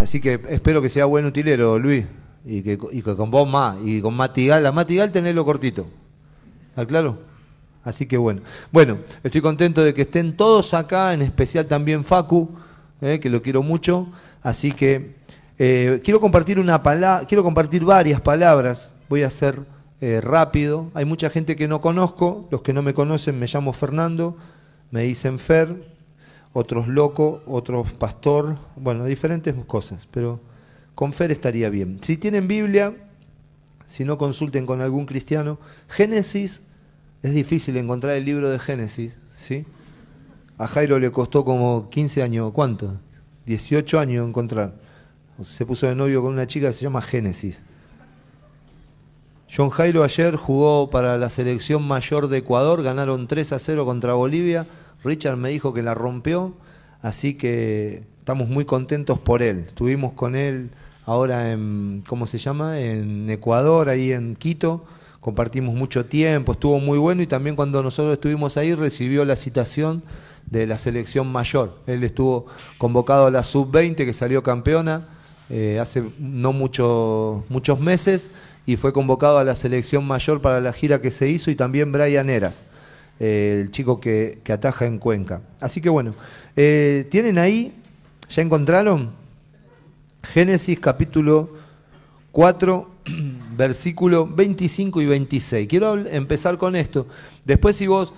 Así que espero que sea buen utilero, Luis. Y que, y que con vos más. Y con Matigal. La Matigal tenelo cortito. ¿Está claro? Así que bueno. Bueno, estoy contento de que estén todos acá, en especial también Facu, eh, que lo quiero mucho. Así que eh, quiero compartir una palabra, quiero compartir varias palabras. Voy a ser eh, rápido. Hay mucha gente que no conozco. Los que no me conocen me llamo Fernando. Me dicen Fer. Otros loco, otros pastor. Bueno, diferentes cosas. Pero con Fer estaría bien. Si tienen Biblia, si no consulten con algún cristiano, Génesis es difícil encontrar el libro de Génesis, ¿sí? A Jairo le costó como 15 años, ¿cuánto? 18 años encontrar. Se puso de novio con una chica que se llama Génesis. John Jairo ayer jugó para la selección mayor de Ecuador, ganaron 3 a 0 contra Bolivia. Richard me dijo que la rompió, así que estamos muy contentos por él. Estuvimos con él ahora en, ¿cómo se llama? En Ecuador, ahí en Quito compartimos mucho tiempo, estuvo muy bueno y también cuando nosotros estuvimos ahí recibió la citación de la selección mayor. Él estuvo convocado a la sub-20 que salió campeona eh, hace no mucho, muchos meses y fue convocado a la selección mayor para la gira que se hizo y también Brian Eras, el chico que, ataja en Cuenca. Así que bueno, eh, ¿tienen ahí? ¿Ya encontraron? Génesis capítulo 4 versículo 25 y 26. Quiero empezar con esto. Después si vos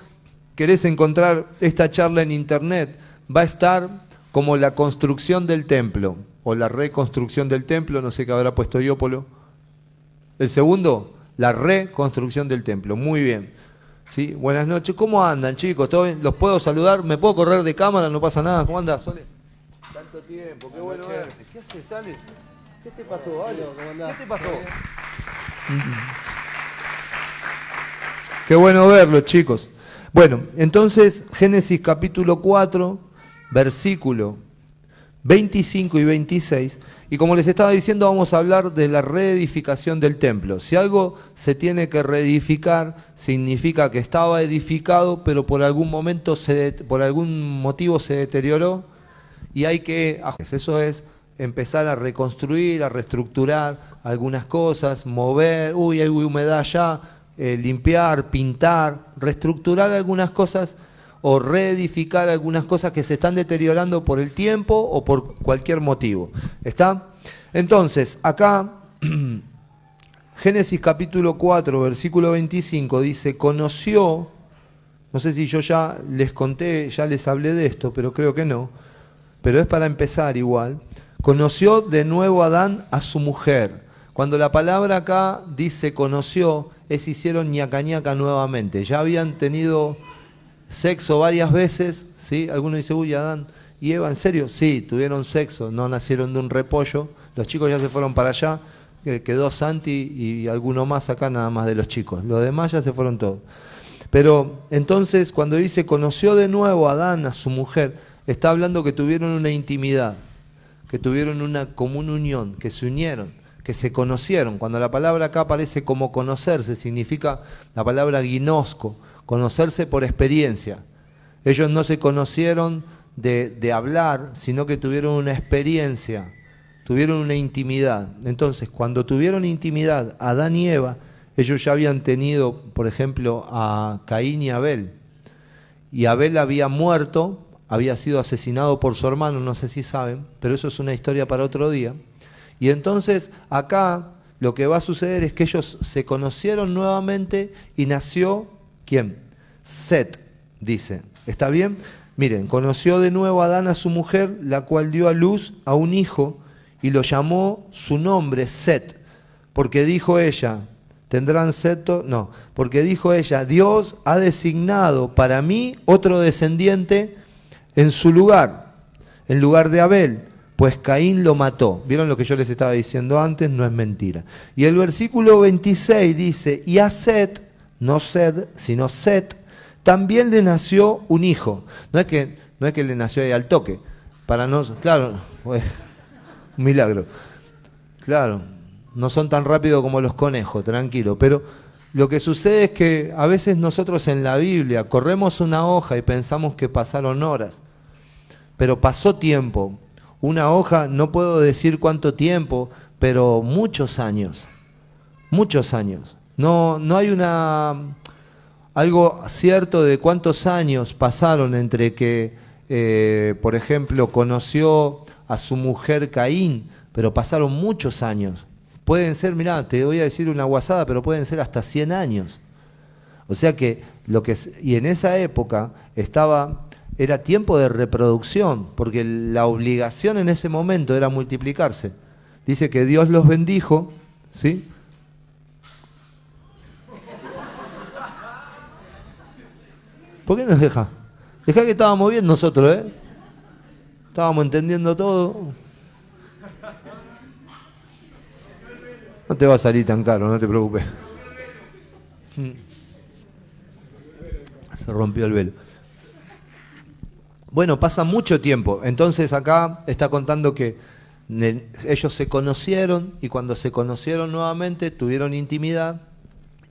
querés encontrar esta charla en internet, va a estar como la construcción del templo o la reconstrucción del templo, no sé qué habrá puesto Diópolo. El segundo, la reconstrucción del templo. Muy bien. ¿Sí? Buenas noches. ¿Cómo andan, chicos? ¿Todo bien? ¿Los puedo saludar? ¿Me puedo correr de cámara? No pasa nada. ¿Cómo andas, Sole? Tanto tiempo. Qué bueno verte. ¿Qué haces, Ale? ¿Qué te pasó, Ale? ¿Qué te pasó? Qué bueno verlo, chicos. Bueno, entonces Génesis capítulo 4, versículo 25 y 26. Y como les estaba diciendo, vamos a hablar de la reedificación del templo. Si algo se tiene que reedificar, significa que estaba edificado, pero por algún momento, se, por algún motivo se deterioró y hay que... Eso es empezar a reconstruir, a reestructurar algunas cosas, mover, uy, hay humedad allá, eh, limpiar, pintar, reestructurar algunas cosas o reedificar algunas cosas que se están deteriorando por el tiempo o por cualquier motivo. ¿Está? Entonces, acá, Génesis capítulo 4, versículo 25 dice, conoció, no sé si yo ya les conté, ya les hablé de esto, pero creo que no, pero es para empezar igual, Conoció de nuevo Adán a su mujer. Cuando la palabra acá dice conoció, es hicieron ñaca nuevamente. Ya habían tenido sexo varias veces, ¿sí? Algunos dicen, uy, Adán y Eva, ¿en serio? Sí, tuvieron sexo, no nacieron de un repollo. Los chicos ya se fueron para allá, quedó Santi y alguno más acá nada más de los chicos. Los demás ya se fueron todos. Pero entonces cuando dice conoció de nuevo Adán a su mujer, está hablando que tuvieron una intimidad que tuvieron una común unión, que se unieron, que se conocieron. Cuando la palabra acá aparece como conocerse, significa la palabra guinosco, conocerse por experiencia. Ellos no se conocieron de, hablar, sino que tuvieron una experiencia, tuvieron una intimidad. Entonces, cuando tuvieron intimidad Adán y Eva, ellos ya habían tenido, por ejemplo, a Caín y Abel. Y Abel había muerto había sido asesinado por su hermano, no sé si saben, pero eso es una historia para otro día. Y entonces acá lo que va a suceder es que ellos se conocieron nuevamente y nació, ¿quién? Set, dice. ¿Está bien? Miren, conoció de nuevo a Adán a su mujer, la cual dio a luz a un hijo y lo llamó su nombre Set, porque dijo ella, tendrán seto, no, porque dijo ella, Dios ha designado para mí otro descendiente en su lugar, en lugar de Abel, pues Caín lo mató. ¿Vieron lo que yo les estaba diciendo antes? No es mentira. Y el versículo 26 dice, y a Set, no Sed, sino Set, también le nació un hijo. No es que, no es que le nació ahí al toque, para no, claro, un milagro. Claro, no son tan rápidos como los conejos, tranquilo, pero lo que sucede es que a veces nosotros en la Biblia corremos una hoja y pensamos que pasaron horas, pero pasó tiempo. una hoja, no puedo decir cuánto tiempo, pero muchos años, muchos años. No, no hay una algo cierto de cuántos años pasaron entre que, eh, por ejemplo, conoció a su mujer Caín, pero pasaron muchos años. Pueden ser, mirá, te voy a decir una guasada, pero pueden ser hasta 100 años. O sea que lo que y en esa época estaba era tiempo de reproducción, porque la obligación en ese momento era multiplicarse. Dice que Dios los bendijo, ¿sí? ¿Por qué nos deja? Deja que estábamos bien nosotros, ¿eh? Estábamos entendiendo todo. No te va a salir tan caro, no te preocupes. Se rompió el velo. Bueno, pasa mucho tiempo. Entonces acá está contando que ellos se conocieron y cuando se conocieron nuevamente tuvieron intimidad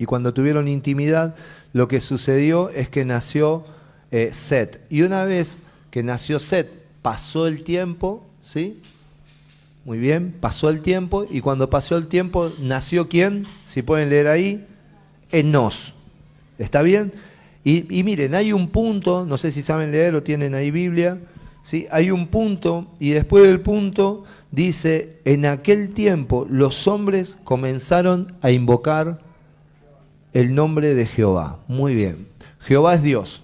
y cuando tuvieron intimidad lo que sucedió es que nació eh, Set. Y una vez que nació Set, pasó el tiempo, ¿sí? Muy bien, pasó el tiempo y cuando pasó el tiempo nació quién, si pueden leer ahí, Enos. ¿Está bien? Y, miren, hay un punto, no sé si saben leer o tienen ahí Biblia, ¿sí? hay un punto y después del punto dice, en aquel tiempo los hombres comenzaron a invocar el nombre de Jehová. Muy bien, Jehová es Dios.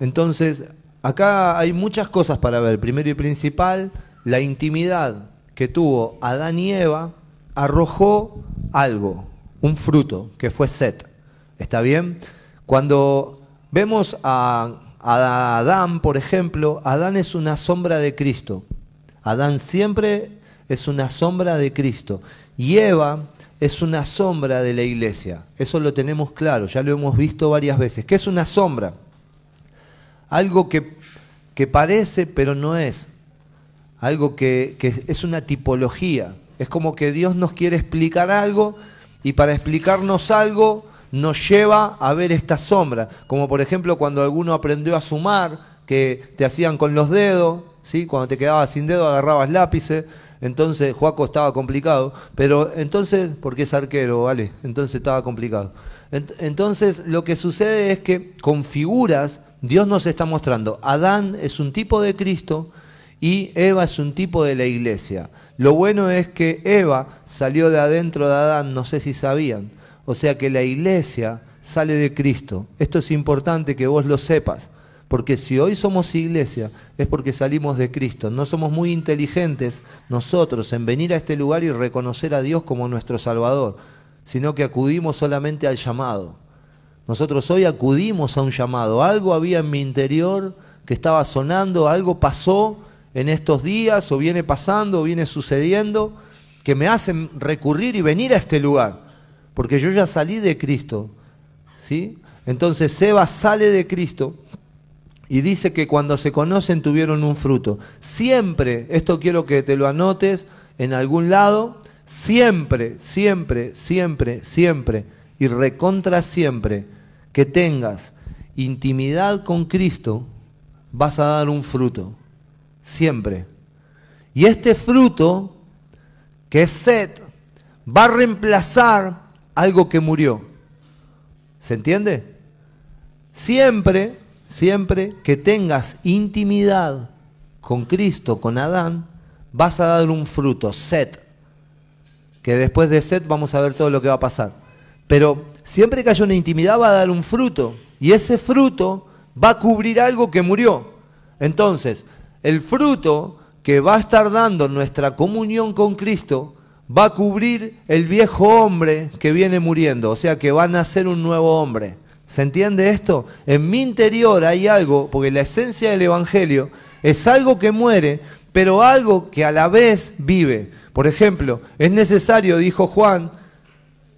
Entonces, acá hay muchas cosas para ver. Primero y principal, la intimidad que tuvo Adán y Eva arrojó algo, un fruto, que fue Set. ¿Está bien? Cuando vemos a, Adán, por ejemplo, Adán es una sombra de Cristo. Adán siempre es una sombra de Cristo. Y Eva es una sombra de la iglesia. Eso lo tenemos claro, ya lo hemos visto varias veces. ¿Qué es una sombra? Algo que, que parece pero no es. Algo que, que es una tipología. Es como que Dios nos quiere explicar algo y para explicarnos algo nos lleva a ver esta sombra, como por ejemplo cuando alguno aprendió a sumar, que te hacían con los dedos, ¿sí? cuando te quedabas sin dedo agarrabas lápices, entonces Juaco estaba complicado, pero entonces, porque es arquero, ¿vale? Entonces estaba complicado. Entonces lo que sucede es que con figuras Dios nos está mostrando, Adán es un tipo de Cristo y Eva es un tipo de la iglesia. Lo bueno es que Eva salió de adentro de Adán, no sé si sabían, o sea que la iglesia sale de Cristo. Esto es importante que vos lo sepas, porque si hoy somos iglesia es porque salimos de Cristo. No somos muy inteligentes nosotros en venir a este lugar y reconocer a Dios como nuestro Salvador, sino que acudimos solamente al llamado. Nosotros hoy acudimos a un llamado. Algo había en mi interior que estaba sonando, algo pasó en estos días o viene pasando o viene sucediendo que me hacen recurrir y venir a este lugar porque yo ya salí de Cristo. ¿sí? Entonces Seba sale de Cristo y dice que cuando se conocen tuvieron un fruto. Siempre, esto quiero que te lo anotes en algún lado, siempre, siempre, siempre, siempre y recontra siempre que tengas intimidad con Cristo, vas a dar un fruto. Siempre. Y este fruto, que es sed, va a reemplazar algo que murió. ¿Se entiende? Siempre, siempre que tengas intimidad con Cristo, con Adán, vas a dar un fruto, set. Que después de set vamos a ver todo lo que va a pasar. Pero siempre que haya una intimidad va a dar un fruto. Y ese fruto va a cubrir algo que murió. Entonces, el fruto que va a estar dando nuestra comunión con Cristo va a cubrir el viejo hombre que viene muriendo, o sea que va a nacer un nuevo hombre. ¿Se entiende esto? En mi interior hay algo, porque la esencia del Evangelio es algo que muere, pero algo que a la vez vive. Por ejemplo, es necesario, dijo Juan,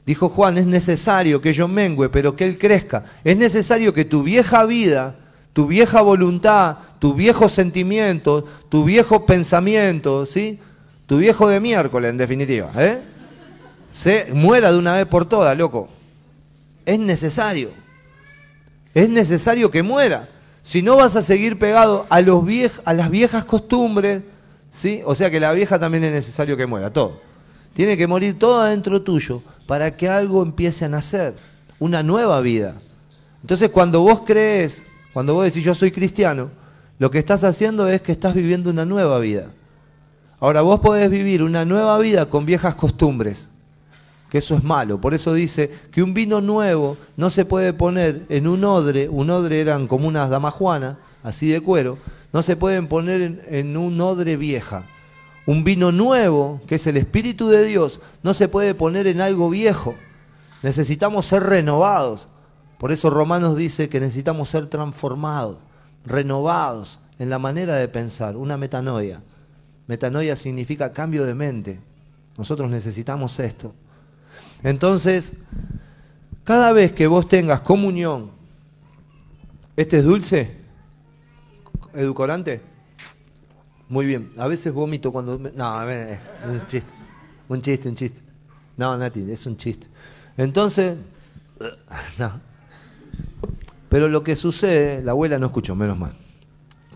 dijo Juan, es necesario que yo mengüe, pero que él crezca. Es necesario que tu vieja vida, tu vieja voluntad, tu viejo sentimiento, tu viejo pensamiento, ¿sí? Tu viejo de miércoles, en definitiva, ¿eh? Se muera de una vez por todas, loco. Es necesario. Es necesario que muera. Si no vas a seguir pegado a, las viejas costumbres, ¿sí? O sea que la vieja también es necesario que muera, todo. Tiene que morir todo adentro tuyo para que algo empiece a nacer, una nueva vida. Entonces cuando vos crees, cuando vos decís yo soy cristiano, lo que estás haciendo es que estás viviendo una nueva vida. Ahora vos podés vivir una nueva vida con viejas costumbres, que eso es malo. Por eso dice que un vino nuevo no se puede poner en un odre, un odre eran como unas damajuanas, así de cuero, no se pueden poner en, en, un odre vieja. Un vino nuevo, que es el Espíritu de Dios, no se puede poner en algo viejo. Necesitamos ser renovados. Por eso Romanos dice que necesitamos ser transformados, renovados en la manera de pensar, una metanoia. Metanoia significa cambio de mente. Nosotros necesitamos esto. Entonces, cada vez que vos tengas comunión, ¿este es dulce? ¿Edulcorante? Muy bien. A veces vomito cuando... No, es un chiste. Un chiste, un chiste. No, Nati, es un chiste. Entonces, no. Pero lo que sucede, la abuela no escuchó, menos mal,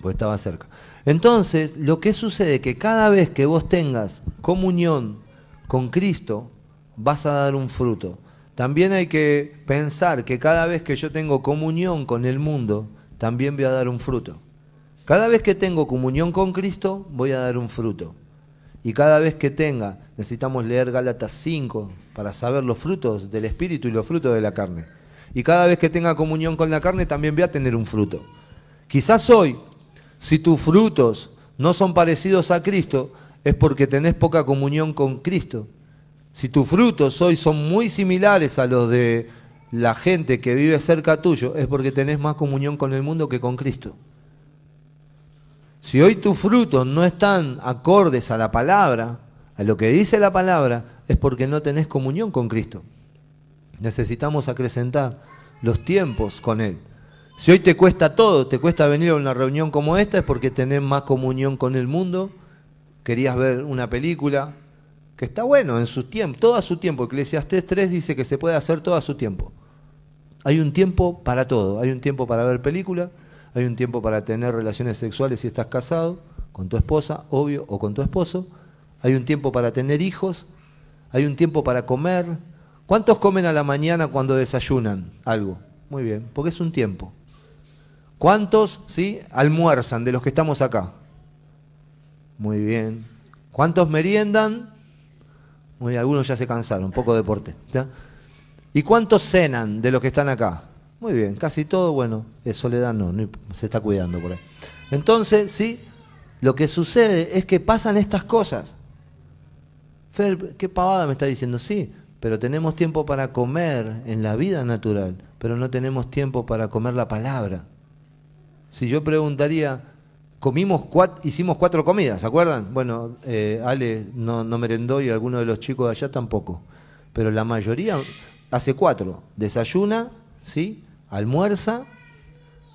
porque estaba cerca. Entonces, lo que sucede es que cada vez que vos tengas comunión con Cristo, vas a dar un fruto. También hay que pensar que cada vez que yo tengo comunión con el mundo, también voy a dar un fruto. Cada vez que tengo comunión con Cristo, voy a dar un fruto. Y cada vez que tenga, necesitamos leer Gálatas 5 para saber los frutos del Espíritu y los frutos de la carne. Y cada vez que tenga comunión con la carne, también voy a tener un fruto. Quizás hoy si tus frutos no son parecidos a Cristo, es porque tenés poca comunión con Cristo. Si tus frutos hoy son muy similares a los de la gente que vive cerca tuyo, es porque tenés más comunión con el mundo que con Cristo. Si hoy tus frutos no están acordes a la palabra, a lo que dice la palabra, es porque no tenés comunión con Cristo. Necesitamos acrecentar los tiempos con Él. Si hoy te cuesta todo, te cuesta venir a una reunión como esta, es porque tenés más comunión con el mundo, querías ver una película, que está bueno en su tiempo, todo a su tiempo. Eclesiastés 3 dice que se puede hacer todo a su tiempo. Hay un tiempo para todo, hay un tiempo para ver película, hay un tiempo para tener relaciones sexuales si estás casado, con tu esposa, obvio, o con tu esposo, hay un tiempo para tener hijos, hay un tiempo para comer. ¿Cuántos comen a la mañana cuando desayunan algo? Muy bien, porque es un tiempo. ¿Cuántos sí, almuerzan de los que estamos acá? Muy bien. ¿Cuántos meriendan? Muy algunos ya se cansaron, poco de deporte. ¿Y cuántos cenan de los que están acá? Muy bien, casi todo, bueno, es soledad no, no, se está cuidando por ahí. Entonces, sí, lo que sucede es que pasan estas cosas. Fer, ¿qué pavada me está diciendo? Sí, pero tenemos tiempo para comer en la vida natural, pero no tenemos tiempo para comer la palabra. Si yo preguntaría, comimos hicimos cuatro comidas, ¿se acuerdan? Bueno, eh, Ale no, no merendó y algunos de los chicos de allá tampoco. Pero la mayoría hace cuatro. Desayuna, ¿sí? Almuerza,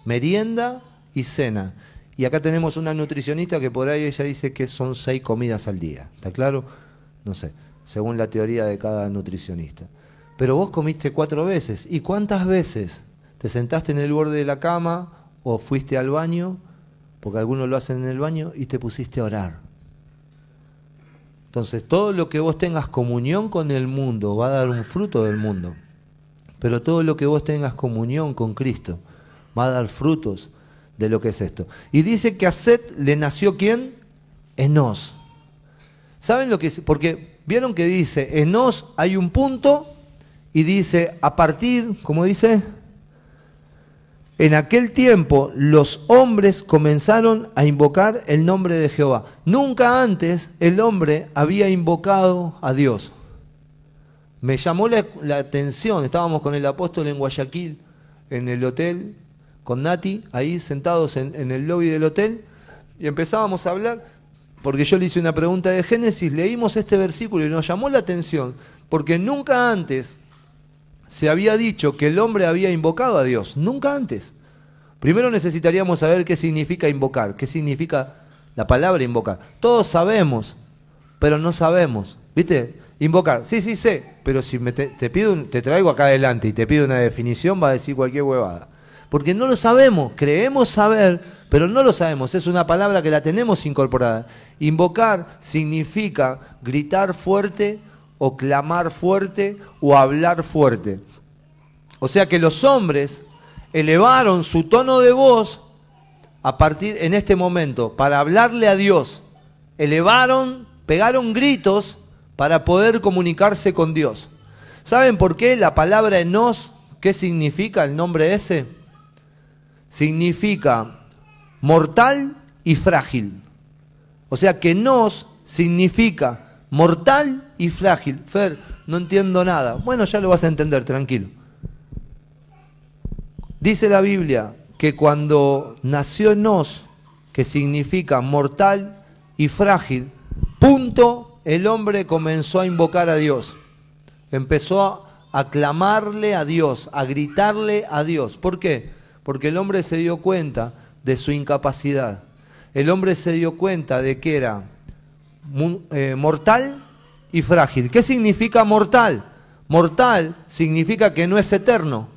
merienda y cena. Y acá tenemos una nutricionista que por ahí ella dice que son seis comidas al día. ¿Está claro? No sé, según la teoría de cada nutricionista. Pero vos comiste cuatro veces. ¿Y cuántas veces te sentaste en el borde de la cama o fuiste al baño, porque algunos lo hacen en el baño, y te pusiste a orar. Entonces, todo lo que vos tengas comunión con el mundo va a dar un fruto del mundo. Pero todo lo que vos tengas comunión con Cristo va a dar frutos de lo que es esto. Y dice que a Seth le nació quién? Enos. ¿Saben lo que es? Porque vieron que dice, Enos hay un punto y dice, a partir, ¿cómo dice? En aquel tiempo los hombres comenzaron a invocar el nombre de Jehová. Nunca antes el hombre había invocado a Dios. Me llamó la, atención, estábamos con el apóstol en Guayaquil, en el hotel, con Nati, ahí sentados en, en el lobby del hotel, y empezábamos a hablar, porque yo le hice una pregunta de Génesis, leímos este versículo y nos llamó la atención, porque nunca antes se había dicho que el hombre había invocado a Dios, nunca antes. Primero necesitaríamos saber qué significa invocar, qué significa la palabra invocar. Todos sabemos, pero no sabemos. ¿Viste? Invocar, sí, sí sé, pero si te, pido te traigo acá adelante y te pido una definición, va a decir cualquier huevada. Porque no lo sabemos, creemos saber, pero no lo sabemos. Es una palabra que la tenemos incorporada. Invocar significa gritar fuerte o clamar fuerte o hablar fuerte. O sea que los hombres elevaron su tono de voz a partir en este momento para hablarle a Dios. Elevaron, pegaron gritos para poder comunicarse con Dios. ¿Saben por qué la palabra enos, qué significa el nombre ese? Significa mortal y frágil. O sea que nos significa mortal y frágil. Fer, no entiendo nada. Bueno, ya lo vas a entender, tranquilo. Dice la Biblia que cuando nació Nos, que significa mortal y frágil, punto, el hombre comenzó a invocar a Dios. Empezó a clamarle a Dios, a gritarle a Dios. ¿Por qué? Porque el hombre se dio cuenta de su incapacidad. El hombre se dio cuenta de que era eh, mortal y frágil. ¿Qué significa mortal? Mortal significa que no es eterno.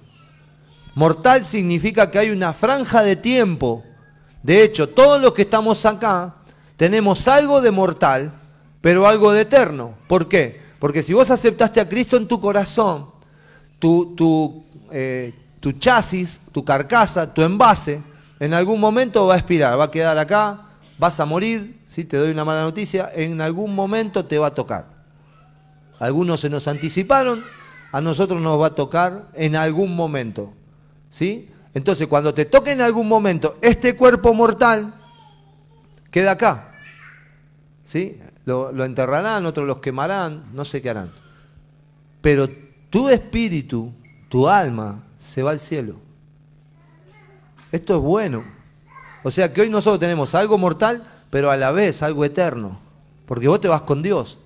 Mortal significa que hay una franja de tiempo. De hecho, todos los que estamos acá tenemos algo de mortal, pero algo de eterno. ¿Por qué? Porque si vos aceptaste a Cristo en tu corazón, tu, tu, eh, tu chasis, tu carcasa, tu envase, en algún momento va a expirar, va a quedar acá, vas a morir, si te doy una mala noticia, en algún momento te va a tocar. Algunos se nos anticiparon, a nosotros nos va a tocar en algún momento. ¿Sí? Entonces, cuando te toque en algún momento este cuerpo mortal, queda acá. ¿Sí? Lo, lo enterrarán, otros los quemarán, no sé qué harán. Pero tu espíritu, tu alma, se va al cielo. Esto es bueno. O sea que hoy nosotros tenemos algo mortal, pero a la vez algo eterno. Porque vos te vas con Dios.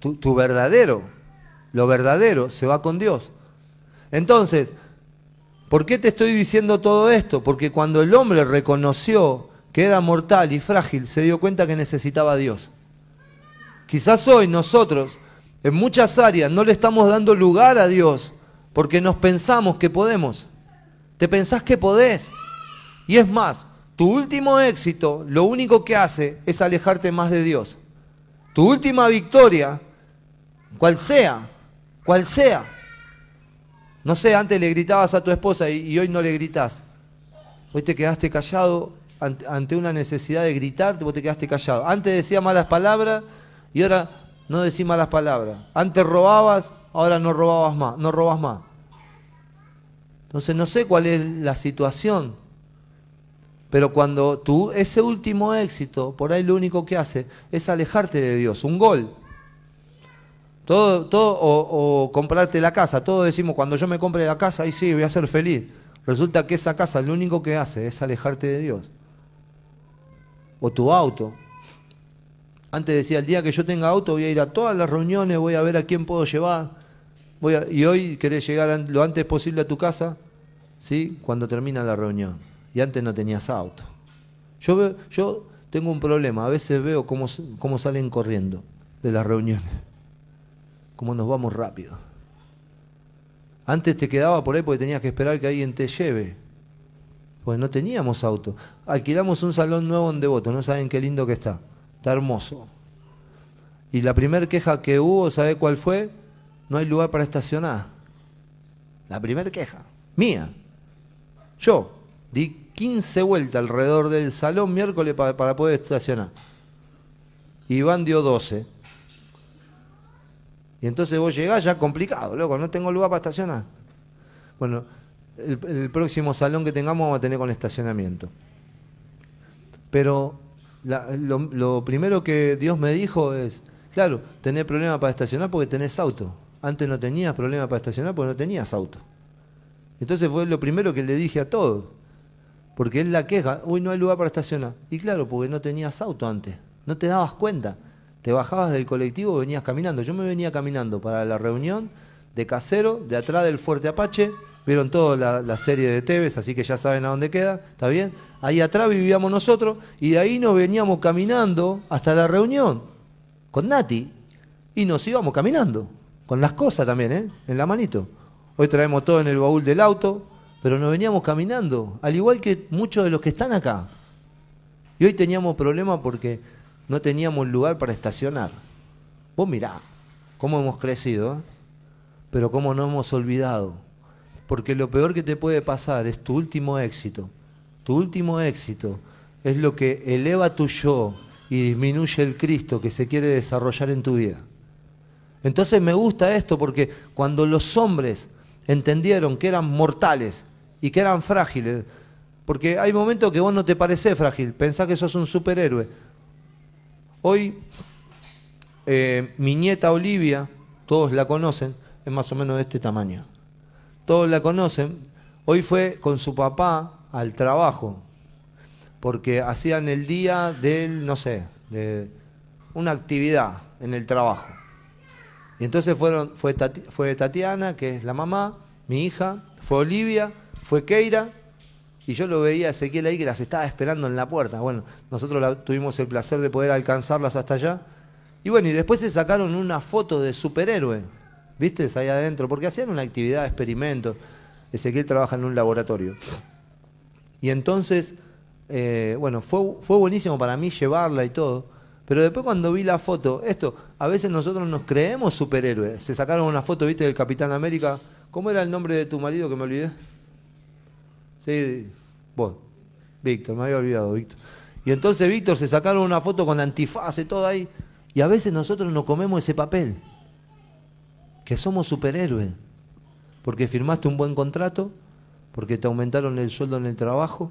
Tu, verdadero, lo verdadero, se va con Dios. Entonces, ¿Por qué te estoy diciendo todo esto? Porque cuando el hombre reconoció que era mortal y frágil, se dio cuenta que necesitaba a Dios. Quizás hoy nosotros, en muchas áreas, no le estamos dando lugar a Dios porque nos pensamos que podemos. Te pensás que podés. Y es más, tu último éxito lo único que hace es alejarte más de Dios. Tu última victoria, cual sea, cual sea, no sé, antes le gritabas a tu esposa y, hoy no le gritas. Hoy te quedaste callado ante una necesidad de gritar, vos te quedaste callado. Antes decía malas palabras y ahora no decís malas palabras. Antes robabas, ahora no robabas más, no robas más. Entonces no sé cuál es la situación. Pero cuando tú, ese último éxito, por ahí lo único que hace es alejarte de Dios, un gol. Todo, todo, o, comprarte la casa. Todos decimos, cuando yo me compre la casa, ahí sí, voy a ser feliz. Resulta que esa casa lo único que hace es alejarte de Dios. O tu auto. Antes decía, el día que yo tenga auto voy a ir a todas las reuniones, voy a ver a quién puedo llevar. Voy y hoy querés llegar lo antes posible a tu casa, ¿sí? cuando termina la reunión. Y antes no tenías auto. Yo, yo tengo un problema, a veces veo cómo, cómo salen corriendo de las reuniones cómo nos vamos rápido. Antes te quedaba por ahí porque tenías que esperar que alguien te lleve. Pues no teníamos auto. Alquilamos un salón nuevo en Devoto, no saben qué lindo que está. Está hermoso. Y la primera queja que hubo, ¿sabe cuál fue? No hay lugar para estacionar. La primera queja, mía. Yo di 15 vueltas alrededor del salón miércoles para, poder estacionar. Iván dio 12. Y entonces vos llegás ya complicado, loco, no tengo lugar para estacionar. Bueno, el, próximo salón que tengamos vamos a tener con estacionamiento. Pero lo, primero que Dios me dijo es, claro, tenés problema para estacionar porque tenés auto. Antes no tenías problema para estacionar porque no tenías auto. Entonces fue lo primero que le dije a todos. Porque él la queja, uy, no hay lugar para estacionar. Y claro, porque no tenías auto antes. No te dabas cuenta te bajabas del colectivo venías caminando. Yo me venía caminando para la reunión de Casero, de atrás del Fuerte Apache. Vieron toda la, serie de Tevez, así que ya saben a dónde queda, ¿está bien? Ahí atrás vivíamos nosotros y de ahí nos veníamos caminando hasta la reunión con Nati. Y nos íbamos caminando, con las cosas también, ¿eh? En la manito. Hoy traemos todo en el baúl del auto, pero nos veníamos caminando, al igual que muchos de los que están acá. Y hoy teníamos problemas porque no teníamos lugar para estacionar. Vos mirá cómo hemos crecido, ¿eh? pero cómo no hemos olvidado. Porque lo peor que te puede pasar es tu último éxito. Tu último éxito es lo que eleva tu yo y disminuye el Cristo que se quiere desarrollar en tu vida. Entonces me gusta esto porque cuando los hombres entendieron que eran mortales y que eran frágiles, porque hay momentos que vos no te pareces frágil, pensás que sos un superhéroe. Hoy eh, mi nieta Olivia, todos la conocen, es más o menos de este tamaño. Todos la conocen. Hoy fue con su papá al trabajo, porque hacían el día del, no sé, de una actividad en el trabajo. Y entonces fueron, fue, fue Tatiana, que es la mamá, mi hija, fue Olivia, fue Keira, y yo lo veía a Ezequiel ahí que las estaba esperando en la puerta. Bueno, nosotros tuvimos el placer de poder alcanzarlas hasta allá. Y bueno, y después se sacaron una foto de superhéroe, ¿viste? Ahí adentro, porque hacían una actividad de experimento. Ezequiel trabaja en un laboratorio. Y entonces, eh, bueno, fue, fue buenísimo para mí llevarla y todo. Pero después cuando vi la foto, esto, a veces nosotros nos creemos superhéroes. Se sacaron una foto, viste, del Capitán América. ¿Cómo era el nombre de tu marido que me olvidé? Sí, vos. Víctor, me había olvidado, Víctor. Y entonces Víctor se sacaron una foto con antifaz y todo ahí. Y a veces nosotros nos comemos ese papel. Que somos superhéroes. Porque firmaste un buen contrato, porque te aumentaron el sueldo en el trabajo,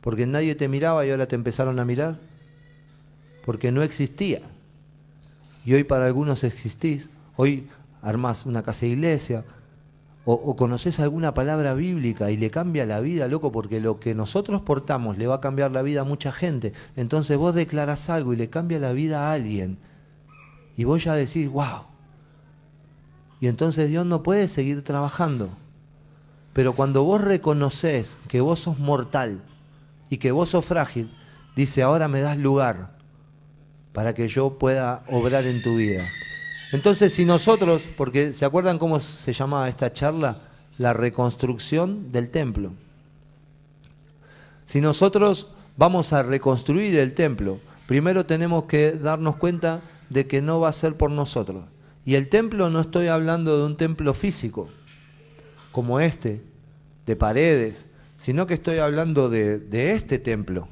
porque nadie te miraba y ahora te empezaron a mirar porque no existía. Y hoy para algunos existís, hoy armás una casa de iglesia, o, conoces alguna palabra bíblica y le cambia la vida, loco, porque lo que nosotros portamos le va a cambiar la vida a mucha gente. Entonces vos declaras algo y le cambia la vida a alguien. Y vos ya decís, wow. Y entonces Dios no puede seguir trabajando. Pero cuando vos reconoces que vos sos mortal y que vos sos frágil, dice, ahora me das lugar para que yo pueda obrar en tu vida. Entonces, si nosotros, porque ¿se acuerdan cómo se llamaba esta charla? La reconstrucción del templo. Si nosotros vamos a reconstruir el templo, primero tenemos que darnos cuenta de que no va a ser por nosotros. Y el templo no estoy hablando de un templo físico, como este, de paredes, sino que estoy hablando de, de este templo.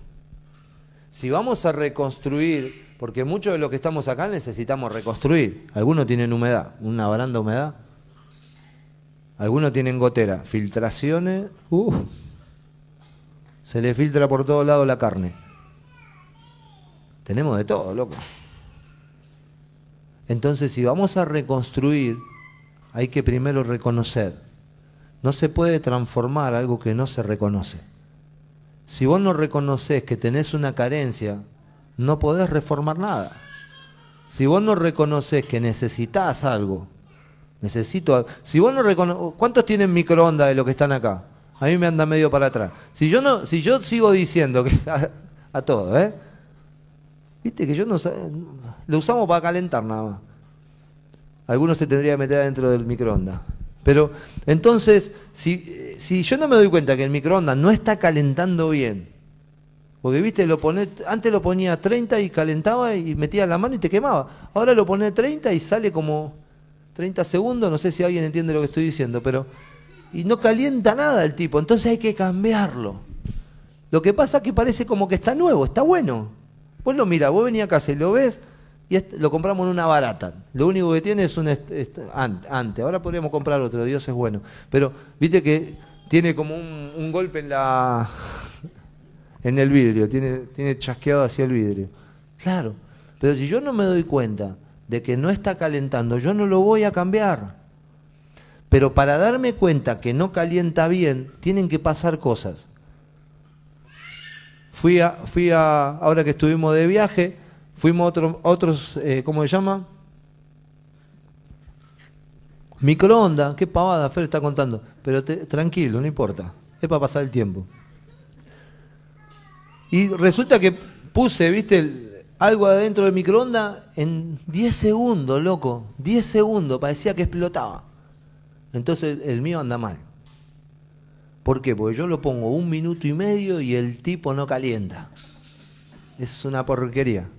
Si vamos a reconstruir porque muchos de los que estamos acá necesitamos reconstruir. Algunos tienen humedad, una baranda humedad. Algunos tienen gotera, filtraciones. Uh, se le filtra por todos lados la carne. Tenemos de todo, loco. Entonces, si vamos a reconstruir, hay que primero reconocer. No se puede transformar algo que no se reconoce. Si vos no reconoces que tenés una carencia, no podés reformar nada. Si vos no reconoces que necesitas algo, necesito Si vos no reconoces, ¿cuántos tienen microondas de los que están acá? A mí me anda medio para atrás. Si yo no, si yo sigo diciendo que a, todo, ¿eh? Viste que yo no lo usamos para calentar nada más. Algunos se tendría que meter dentro del microondas. Pero entonces, si, si yo no me doy cuenta que el microondas no está calentando bien, porque viste, antes lo ponía a 30 y calentaba y metía la mano y te quemaba. Ahora lo pone a 30 y sale como 30 segundos, no sé si alguien entiende lo que estoy diciendo, pero... Y no calienta nada el tipo, entonces hay que cambiarlo. Lo que pasa es que parece como que está nuevo, está bueno. Vos lo mira, vos venís a casa y lo ves y lo compramos en una barata. Lo único que tiene es un antes. Ahora podríamos comprar otro, Dios es bueno. Pero viste que tiene como un golpe en la en el vidrio, tiene, tiene chasqueado hacia el vidrio. Claro, pero si yo no me doy cuenta de que no está calentando, yo no lo voy a cambiar. Pero para darme cuenta que no calienta bien, tienen que pasar cosas. Fui a, fui a ahora que estuvimos de viaje, fuimos a otros, otros eh, ¿cómo se llama? Microondas, qué pavada, Fer está contando. Pero tranquilo, no importa. Es para pasar el tiempo. Y resulta que puse, viste, algo adentro del microondas en 10 segundos, loco. 10 segundos, parecía que explotaba. Entonces el, mío anda mal. ¿Por qué? Porque yo lo pongo un minuto y medio y el tipo no calienta. Es una porquería.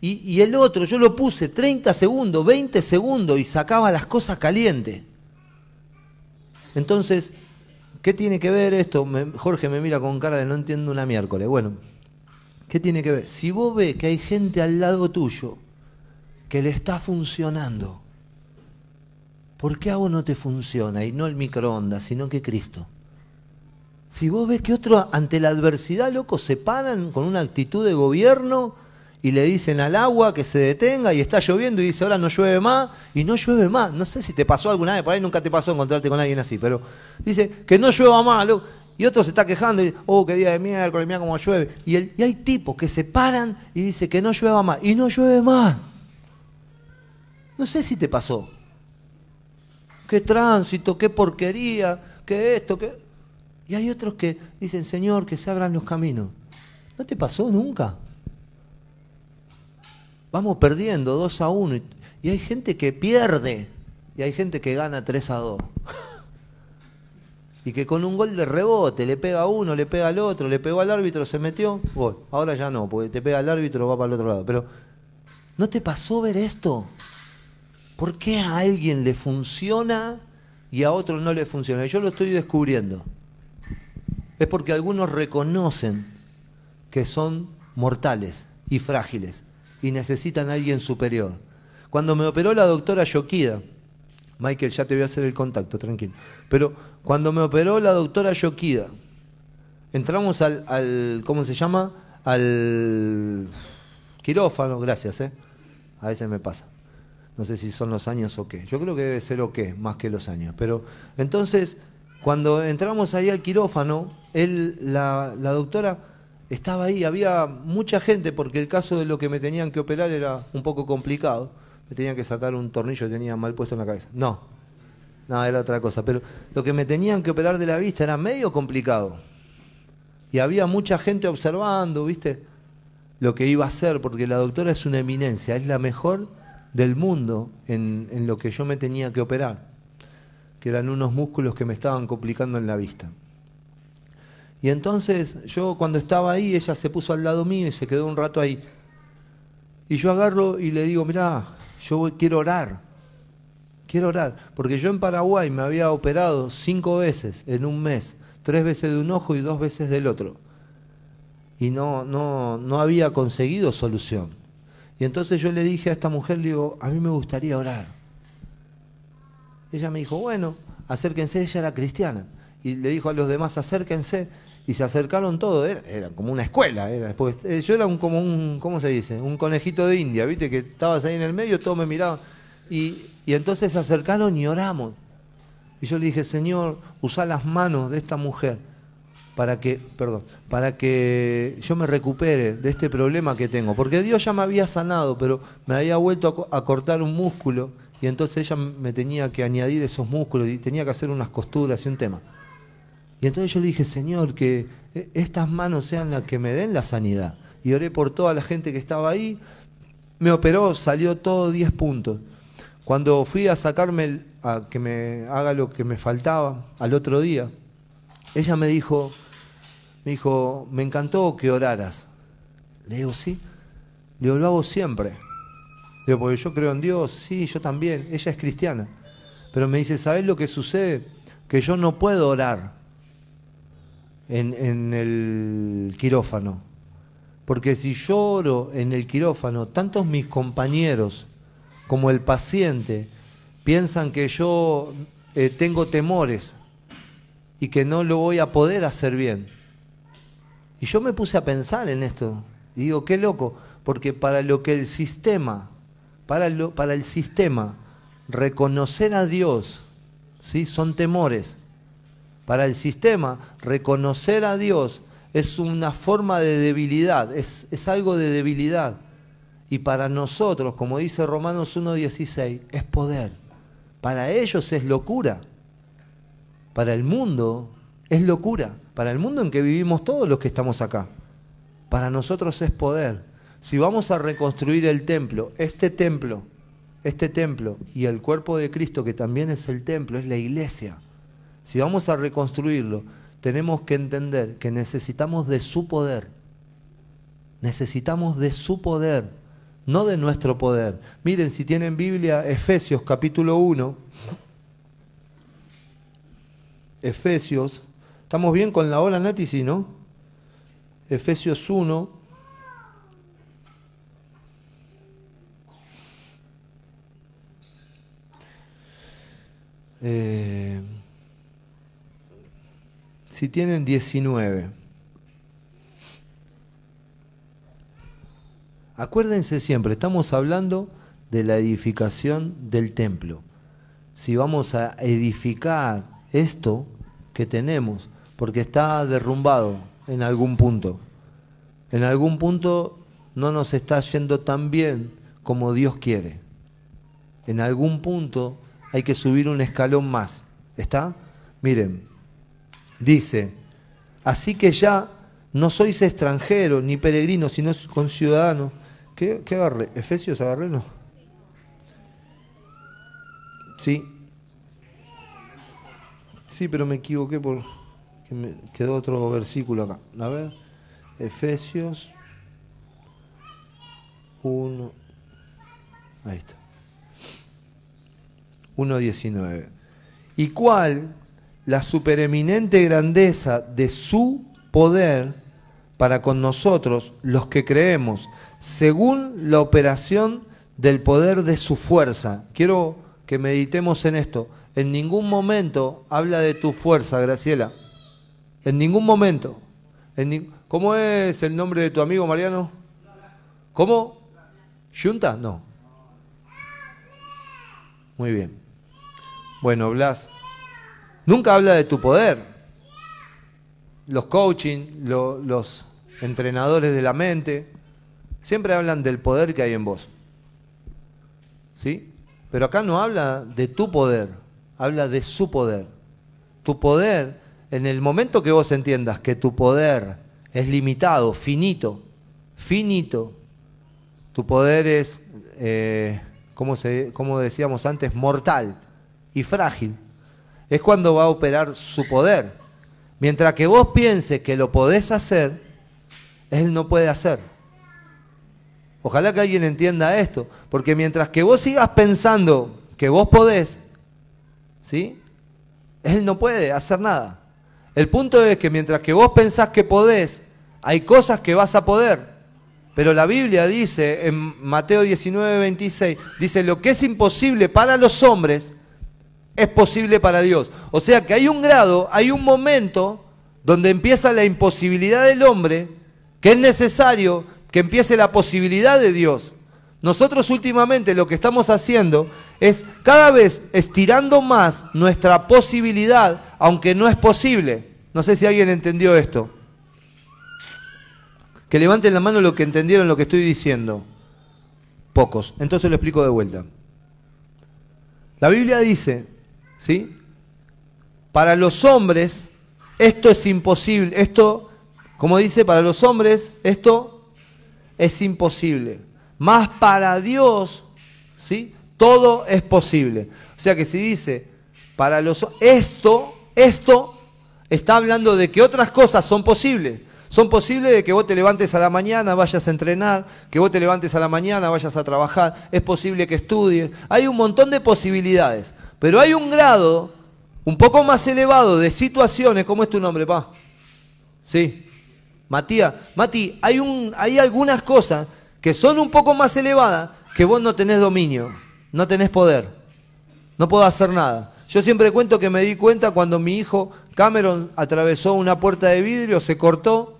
Y, y el otro, yo lo puse 30 segundos, 20 segundos y sacaba las cosas calientes. Entonces, ¿qué tiene que ver esto? Jorge me mira con cara de no entiendo una miércoles. Bueno, ¿qué tiene que ver? Si vos ves que hay gente al lado tuyo que le está funcionando, ¿por qué a vos no te funciona? Y no el microondas, sino que Cristo. Si vos ves que otros ante la adversidad, loco, se paran con una actitud de gobierno y le dicen al agua que se detenga y está lloviendo y dice ahora no llueve más y no llueve más. No sé si te pasó alguna vez, por ahí nunca te pasó encontrarte con alguien así, pero dice que no llueva más. Y otro se está quejando y dice, oh, qué día de miércoles, mira cómo llueve. Y, el, y hay tipos que se paran y dice que no llueva más y no llueve más. No sé si te pasó. Qué tránsito, qué porquería, qué esto, qué... Y hay otros que dicen, Señor, que se abran los caminos. ¿No te pasó nunca? Vamos perdiendo 2 a 1 y hay gente que pierde y hay gente que gana 3 a 2. y que con un gol de rebote le pega a uno, le pega al otro, le pegó al árbitro, se metió, gol. Ahora ya no, porque te pega al árbitro, va para el otro lado. Pero, ¿no te pasó ver esto? ¿Por qué a alguien le funciona y a otro no le funciona? Yo lo estoy descubriendo. Es porque algunos reconocen que son mortales y frágiles y necesitan a alguien superior. Cuando me operó la doctora Yoquida, Michael, ya te voy a hacer el contacto, tranquilo. Pero cuando me operó la doctora Yoquida, entramos al, ¿cómo se llama? Al quirófano, gracias, ¿eh? A veces me pasa. No sé si son los años o qué. Yo creo que debe ser o qué, más que los años. Pero entonces, cuando entramos ahí al quirófano, él, la, la doctora estaba ahí, había mucha gente porque el caso de lo que me tenían que operar era un poco complicado. Me tenían que sacar un tornillo que tenía mal puesto en la cabeza. No, no, era otra cosa. Pero lo que me tenían que operar de la vista era medio complicado. Y había mucha gente observando, ¿viste? Lo que iba a hacer, porque la doctora es una eminencia, es la mejor del mundo en, en lo que yo me tenía que operar, que eran unos músculos que me estaban complicando en la vista. Y entonces yo cuando estaba ahí, ella se puso al lado mío y se quedó un rato ahí. Y yo agarro y le digo, mirá, yo quiero orar, quiero orar, porque yo en Paraguay me había operado cinco veces en un mes, tres veces de un ojo y dos veces del otro. Y no, no, no había conseguido solución. Y entonces yo le dije a esta mujer, le digo, a mí me gustaría orar. Ella me dijo, bueno, acérquense, ella era cristiana. Y le dijo a los demás, acérquense y se acercaron todos, era, como una escuela, era después, eh, yo era un, como un, ¿cómo se dice? Un conejito de India, viste, que estabas ahí en el medio, todos me miraban, y, y entonces se acercaron y oramos, y yo le dije, Señor, usa las manos de esta mujer para que, perdón, para que yo me recupere de este problema que tengo, porque Dios ya me había sanado, pero me había vuelto a cortar un músculo, y entonces ella me tenía que añadir esos músculos, y tenía que hacer unas costuras y un tema. Y entonces yo le dije, Señor, que eh, estas manos sean las que me den la sanidad. Y oré por toda la gente que estaba ahí. Me operó, salió todo 10 puntos. Cuando fui a sacarme, a que me haga lo que me faltaba al otro día, ella me dijo, me dijo, me encantó que oraras. Le digo, sí. Le digo, lo hago siempre. Le digo, porque yo creo en Dios, sí, yo también. Ella es cristiana. Pero me dice, ¿sabes lo que sucede? Que yo no puedo orar en, el quirófano. Porque si lloro en el quirófano, tantos mis compañeros como el paciente piensan que yo eh, tengo temores y que no lo voy a poder hacer bien. Y yo me puse a pensar en esto. Y digo, qué loco, porque para lo que el sistema, para, lo, para el sistema, reconocer a Dios, ¿sí? son temores. Para el sistema, reconocer a Dios es una forma de debilidad, es, es algo de debilidad. Y para nosotros, como dice Romanos 1.16, es poder. Para ellos es locura. Para el mundo es locura. Para el mundo en que vivimos todos los que estamos acá. Para nosotros es poder. Si vamos a reconstruir el templo, este templo, este templo y el cuerpo de Cristo, que también es el templo, es la iglesia si vamos a reconstruirlo, tenemos que entender que necesitamos de su poder. Necesitamos de su poder, no de nuestro poder. Miren, si tienen Biblia, Efesios capítulo 1. Efesios. ¿Estamos bien con la ola, Nati? ¿no? Efesios 1. Eh, si tienen 19. Acuérdense siempre, estamos hablando de la edificación del templo. Si vamos a edificar esto que tenemos, porque está derrumbado en algún punto, en algún punto no nos está yendo tan bien como Dios quiere. En algún punto hay que subir un escalón más. ¿Está? Miren, dice, así que ya no sois extranjeros ni peregrinos, sino conciudadanos ¿Qué, ¿Qué agarré? ¿Efesios agarré? No. Sí. Sí, pero me equivoqué por que me quedó otro versículo acá. A ver. Efesios 1. Ahí está. 1.19. Y cuál la supereminente grandeza de su poder para con nosotros, los que creemos, según la operación del poder de su fuerza. Quiero que meditemos en esto. En ningún momento habla de tu fuerza, Graciela. En ningún momento. ¿Cómo es el nombre de tu amigo Mariano? ¿Cómo? ¿Yunta? No. Muy bien. Bueno, Blas, nunca habla de tu poder. Los coaching, los entrenadores de la mente, Siempre hablan del poder que hay en vos. ¿Sí? Pero acá no habla de tu poder, habla de su poder. Tu poder, en el momento que vos entiendas que tu poder es limitado, finito, finito, tu poder es, eh, como, como decíamos antes, mortal y frágil, es cuando va a operar su poder. Mientras que vos pienses que lo podés hacer, Él no puede hacer. Ojalá que alguien entienda esto, porque mientras que vos sigas pensando que vos podés, ¿sí? Él no puede hacer nada. El punto es que mientras que vos pensás que podés, hay cosas que vas a poder. Pero la Biblia dice en Mateo 19, 26, dice, lo que es imposible para los hombres es posible para Dios. O sea que hay un grado, hay un momento donde empieza la imposibilidad del hombre, que es necesario que empiece la posibilidad de Dios. Nosotros últimamente lo que estamos haciendo es cada vez estirando más nuestra posibilidad, aunque no es posible. No sé si alguien entendió esto. Que levanten la mano lo que entendieron lo que estoy diciendo. Pocos. Entonces lo explico de vuelta. La Biblia dice, ¿sí? Para los hombres esto es imposible. Esto, como dice, para los hombres esto es imposible. Más para Dios, ¿sí? Todo es posible. O sea que si dice, para los esto, esto está hablando de que otras cosas son posibles. Son posibles de que vos te levantes a la mañana, vayas a entrenar, que vos te levantes a la mañana, vayas a trabajar, es posible que estudies. Hay un montón de posibilidades, pero hay un grado un poco más elevado de situaciones, ¿cómo es tu nombre, pa? Sí. Matías, Mati, hay, un, hay algunas cosas que son un poco más elevadas que vos no tenés dominio, no tenés poder, no puedo hacer nada. Yo siempre cuento que me di cuenta cuando mi hijo Cameron atravesó una puerta de vidrio, se cortó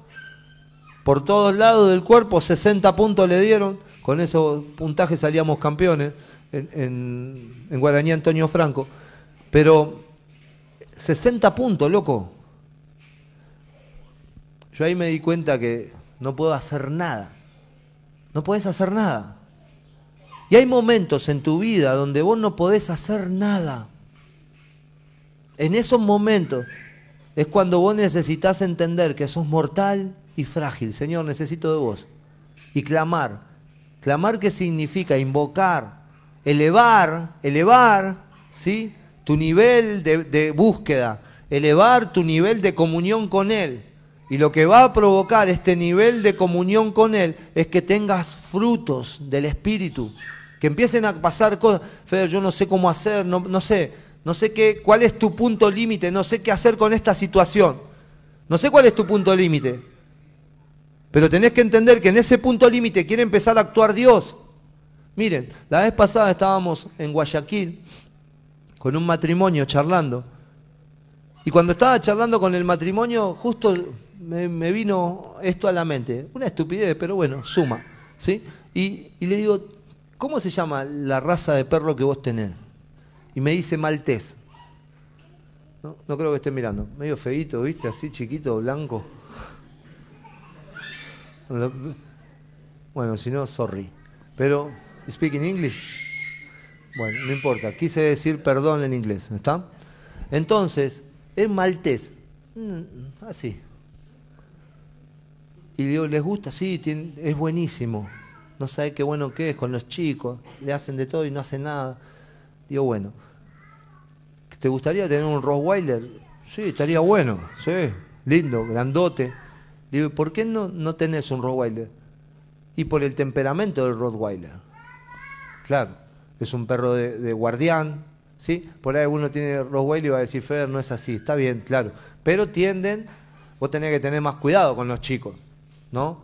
por todos lados del cuerpo, 60 puntos le dieron, con esos puntajes salíamos campeones en, en, Antonio Franco, pero 60 puntos, loco, yo ahí me di cuenta que no puedo hacer nada. No puedes hacer nada. Y hay momentos en tu vida donde vos no podés hacer nada. En esos momentos es cuando vos necesitas entender que sos mortal y frágil. Señor, necesito de vos. Y clamar. Clamar qué significa invocar, elevar, elevar, ¿sí? Tu nivel de, búsqueda elevar tu nivel de comunión con Él. Y lo que va a provocar este nivel de comunión con Él es que tengas frutos del Espíritu, que empiecen a pasar cosas. Feder, yo no sé cómo hacer, no, no sé, no sé qué, cuál es tu punto límite, no sé qué hacer con esta situación. No sé cuál es tu punto límite. Pero tenés que entender que en ese punto límite quiere empezar a actuar Dios. Miren, la vez pasada estábamos en Guayaquil con un matrimonio charlando. Y cuando estaba charlando con el matrimonio, justo me, vino esto a la mente. Una estupidez, pero bueno, suma. ¿sí? Y, le digo, ¿cómo se llama la raza de perro que vos tenés? Y me dice maltés. No, no creo que esté mirando. Medio feito, ¿viste? Así chiquito, blanco. Bueno, si no, sorry. Pero, ¿speak in English? Bueno, no importa. Quise decir perdón en inglés, ¿está? Entonces, es maltés. Mm, así. Y digo, ¿les gusta? Sí, es buenísimo. No sabe qué bueno que es con los chicos. Le hacen de todo y no hacen nada. Digo, bueno. ¿Te gustaría tener un Rottweiler? Sí, estaría bueno. Sí, lindo, grandote. Digo, ¿por qué no, no tenés un Rottweiler? Y por el temperamento del Rottweiler. Claro, es un perro de, guardián, ¿sí? Por ahí uno tiene Rottweiler y va a decir, Feder, no es así, está bien, claro. Pero tienden, vos tenés que tener más cuidado con los chicos, ¿no?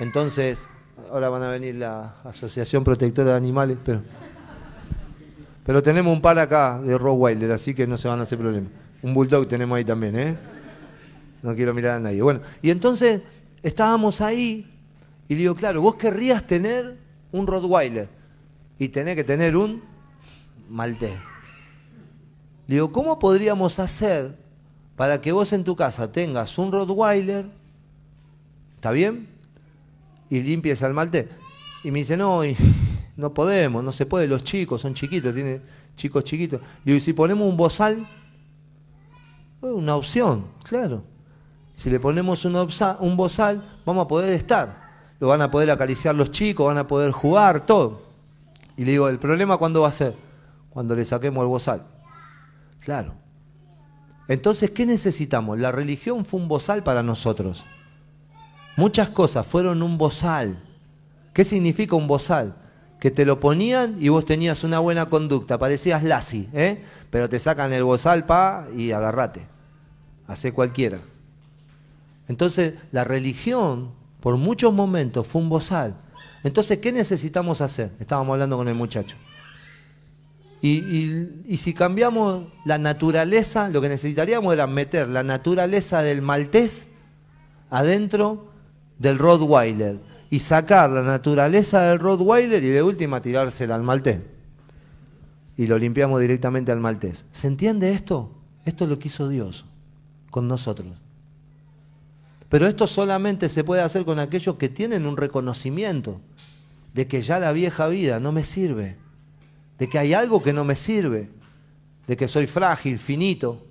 Entonces, ahora van a venir la Asociación Protectora de Animales, pero... Pero tenemos un par acá de Rottweiler, así que no se van a hacer problemas. Un Bulldog tenemos ahí también, ¿eh? no quiero mirar a nadie. Bueno, y entonces estábamos ahí y le digo, claro, vos querrías tener un Rottweiler y tenés que tener un maltés. Le digo, ¿cómo podríamos hacer para que vos en tu casa tengas un Rottweiler, ¿está bien? Y limpies al maltés. Y me dice, no, no podemos, no se puede, los chicos son chiquitos, tiene chicos chiquitos. Le digo, ¿y si ponemos un bozal? Una opción, claro. Si le ponemos un, bozal, vamos a poder estar. Lo van a poder acariciar los chicos, van a poder jugar, todo. Y le digo, ¿el problema cuándo va a ser? Cuando le saquemos el bozal. Claro. Entonces, ¿qué necesitamos? La religión fue un bozal para nosotros. Muchas cosas fueron un bozal. ¿Qué significa un bozal? Que te lo ponían y vos tenías una buena conducta, parecías Lassi, ¿eh? pero te sacan el bozal pa y agarrate. Hace cualquiera. Entonces, la religión, por muchos momentos, fue un bozal. Entonces, ¿qué necesitamos hacer? Estábamos hablando con el muchacho. Y, si cambiamos la naturaleza, lo que necesitaríamos era meter la naturaleza del maltés adentro del Rottweiler y sacar la naturaleza del Rottweiler y de última tirársela al maltés. Y lo limpiamos directamente al maltés. ¿Se entiende esto? Esto es lo que hizo Dios con nosotros. Pero esto solamente se puede hacer con aquellos que tienen un reconocimiento de que ya la vieja vida no me sirve, de que hay algo que no me sirve, de que soy frágil, finito.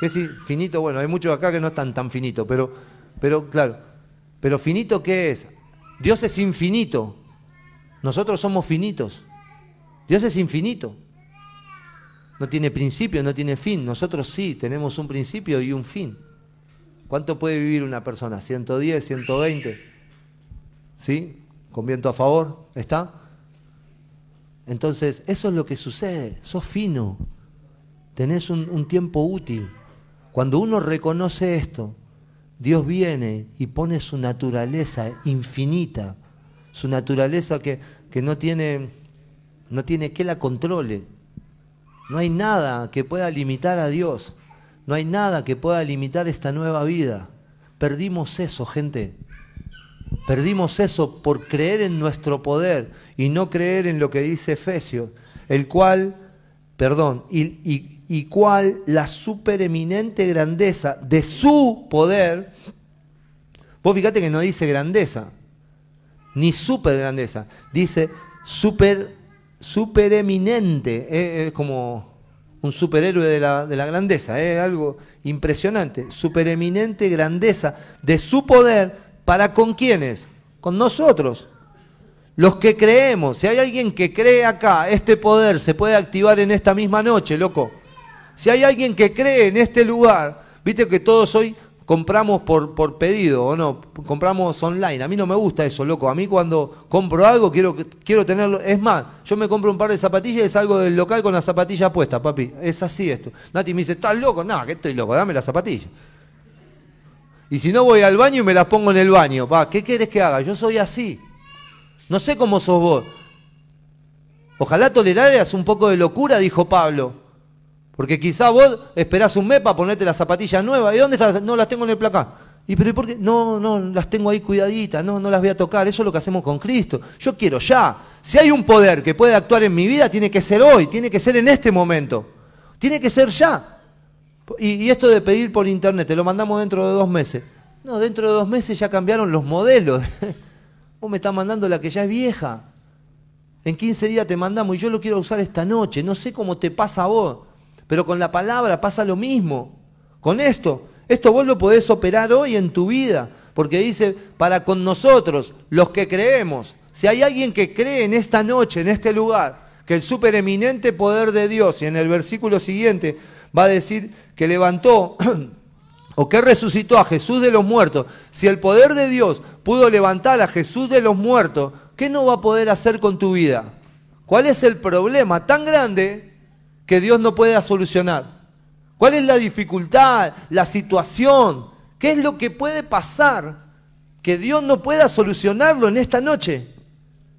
¿Qué si finito? Bueno, hay muchos acá que no están tan finitos, pero, pero claro, pero finito ¿qué es? Dios es infinito. Nosotros somos finitos. Dios es infinito. No tiene principio, no tiene fin. Nosotros sí, tenemos un principio y un fin. ¿Cuánto puede vivir una persona? ¿110, 120? ¿Sí? ¿Con viento a favor? ¿Está? Entonces, eso es lo que sucede. Sos fino. Tenés un, tiempo útil. Cuando uno reconoce esto, Dios viene y pone su naturaleza infinita, su naturaleza que, que no, tiene, no tiene que la controle. No hay nada que pueda limitar a Dios. No hay nada que pueda limitar esta nueva vida. Perdimos eso, gente. Perdimos eso por creer en nuestro poder y no creer en lo que dice Efesios, el cual, perdón, y, y cual la supereminente grandeza de su poder, vos fíjate que no dice grandeza, ni super grandeza, dice super, supereminente, eh, es como un superhéroe de la, de la grandeza, es ¿eh? algo impresionante, supereminente grandeza de su poder para con quienes, con nosotros, los que creemos. Si hay alguien que cree acá, este poder se puede activar en esta misma noche, loco. Si hay alguien que cree en este lugar, viste que todos hoy compramos por, por pedido o no, compramos online. A mí no me gusta eso, loco. A mí cuando compro algo quiero, quiero tenerlo. Es más, yo me compro un par de zapatillas y salgo del local con la zapatilla puesta, papi. Es así esto. Nati me dice, ¿estás loco? No, que estoy loco, dame la zapatilla. Y si no voy al baño y me las pongo en el baño, pa, ¿qué quieres que haga? Yo soy así. No sé cómo sos vos. Ojalá toleraras un poco de locura, dijo Pablo. Porque quizá vos esperás un mes para ponerte las zapatillas nuevas. ¿Y dónde están? No las tengo en el placán. ¿Y pero por qué? No, no, las tengo ahí cuidaditas, no, no las voy a tocar. Eso es lo que hacemos con Cristo. Yo quiero ya. Si hay un poder que puede actuar en mi vida, tiene que ser hoy, tiene que ser en este momento. Tiene que ser ya. Y, esto de pedir por internet, te lo mandamos dentro de dos meses. No, dentro de dos meses ya cambiaron los modelos. Vos me estás mandando la que ya es vieja. En 15 días te mandamos y yo lo quiero usar esta noche. No sé cómo te pasa a vos. Pero con la palabra pasa lo mismo. Con esto, esto vos lo podés operar hoy en tu vida. Porque dice, para con nosotros, los que creemos, si hay alguien que cree en esta noche, en este lugar, que el supereminente poder de Dios, y en el versículo siguiente va a decir que levantó o que resucitó a Jesús de los muertos, si el poder de Dios pudo levantar a Jesús de los muertos, ¿qué no va a poder hacer con tu vida? ¿Cuál es el problema tan grande que Dios no pueda solucionar? ¿Cuál es la dificultad, la situación? ¿Qué es lo que puede pasar que Dios no pueda solucionarlo en esta noche?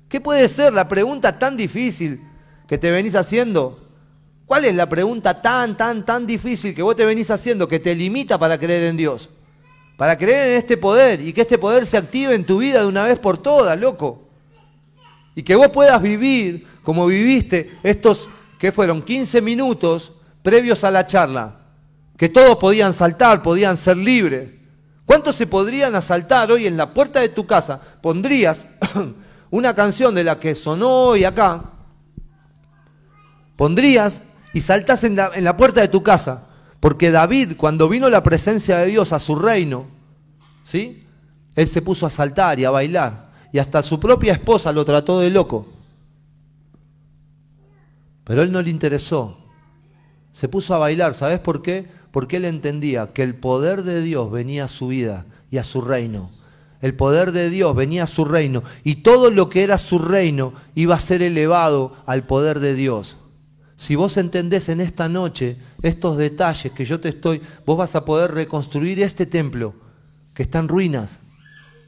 ¿Qué puede ser la pregunta tan difícil que te venís haciendo? ¿Cuál es la pregunta tan, tan, tan difícil que vos te venís haciendo que te limita para creer en Dios? Para creer en este poder y que este poder se active en tu vida de una vez por todas, loco. Y que vos puedas vivir como viviste estos que fueron 15 minutos previos a la charla, que todos podían saltar, podían ser libres. ¿Cuántos se podrían asaltar hoy en la puerta de tu casa? Pondrías una canción de la que sonó hoy acá, pondrías y saltás en la, en la puerta de tu casa, porque David, cuando vino la presencia de Dios a su reino, ¿sí? Él se puso a saltar y a bailar, y hasta su propia esposa lo trató de loco. Pero él no le interesó. Se puso a bailar, ¿sabes por qué? Porque él entendía que el poder de Dios venía a su vida y a su reino. El poder de Dios venía a su reino y todo lo que era su reino iba a ser elevado al poder de Dios. Si vos entendés en esta noche estos detalles que yo te estoy, vos vas a poder reconstruir este templo que está en ruinas.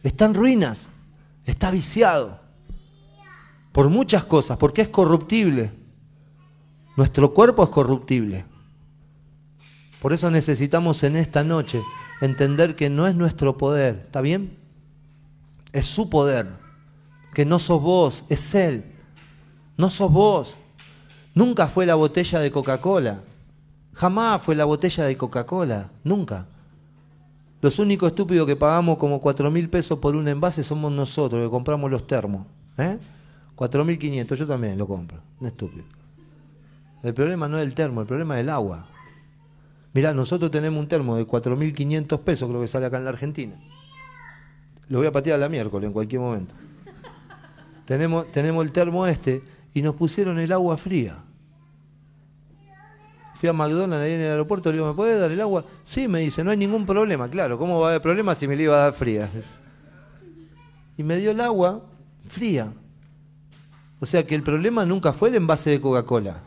Está en ruinas, está viciado por muchas cosas, porque es corruptible. Nuestro cuerpo es corruptible. Por eso necesitamos en esta noche entender que no es nuestro poder, ¿está bien? Es su poder, que no sos vos, es Él. No sos vos. Nunca fue la botella de Coca-Cola. Jamás fue la botella de Coca-Cola. Nunca. Los únicos estúpidos que pagamos como cuatro mil pesos por un envase somos nosotros, que compramos los termos. ¿eh? mil quinientos, yo también lo compro. Un estúpido. El problema no es el termo, el problema es el agua. Mirá, nosotros tenemos un termo de 4.500 pesos, creo que sale acá en la Argentina. Lo voy a patear la miércoles en cualquier momento. tenemos, tenemos el termo este y nos pusieron el agua fría. Fui a McDonald's ahí en el aeropuerto, le digo, ¿me puede dar el agua? Sí, me dice, no hay ningún problema. Claro, ¿cómo va a haber problema si me la iba a dar fría? Y me dio el agua fría. O sea que el problema nunca fue el envase de Coca-Cola.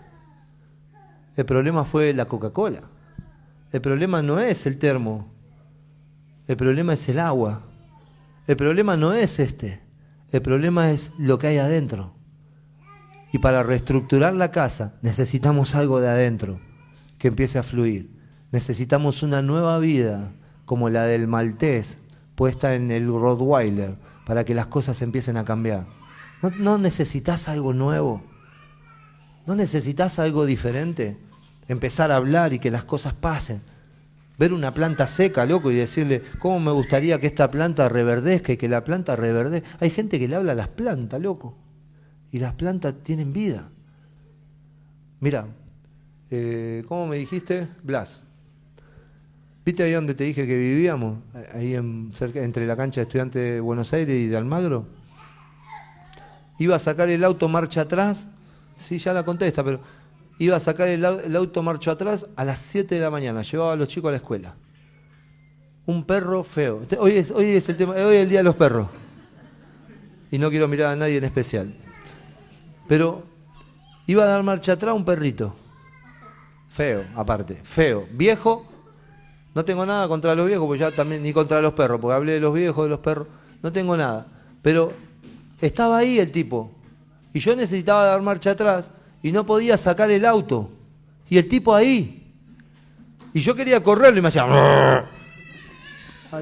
El problema fue la Coca-Cola. El problema no es el termo. El problema es el agua. El problema no es este. El problema es lo que hay adentro. Y para reestructurar la casa necesitamos algo de adentro que empiece a fluir. Necesitamos una nueva vida como la del maltés puesta en el Rottweiler para que las cosas empiecen a cambiar. ¿No, necesitas algo nuevo? ¿No necesitas algo diferente? empezar a hablar y que las cosas pasen. Ver una planta seca, loco, y decirle, ¿cómo me gustaría que esta planta reverdezca y que la planta reverdezca? Hay gente que le habla a las plantas, loco, y las plantas tienen vida. Mira, eh, ¿cómo me dijiste? Blas. ¿Viste ahí donde te dije que vivíamos? Ahí en, cerca, entre la cancha de estudiantes de Buenos Aires y de Almagro. Iba a sacar el auto marcha atrás. Sí, ya la contesta, pero iba a sacar el, auto marcho atrás a las 7 de la mañana, llevaba a los chicos a la escuela. Un perro feo. Hoy es, hoy es el tema, hoy es el día de los perros. Y no quiero mirar a nadie en especial. Pero iba a dar marcha atrás un perrito. Feo, aparte. Feo. Viejo. No tengo nada contra los viejos, pues ya también, ni contra los perros, porque hablé de los viejos, de los perros. No tengo nada. Pero estaba ahí el tipo. Y yo necesitaba dar marcha atrás y no podía sacar el auto. Y el tipo ahí. Y yo quería correrlo y me hacía...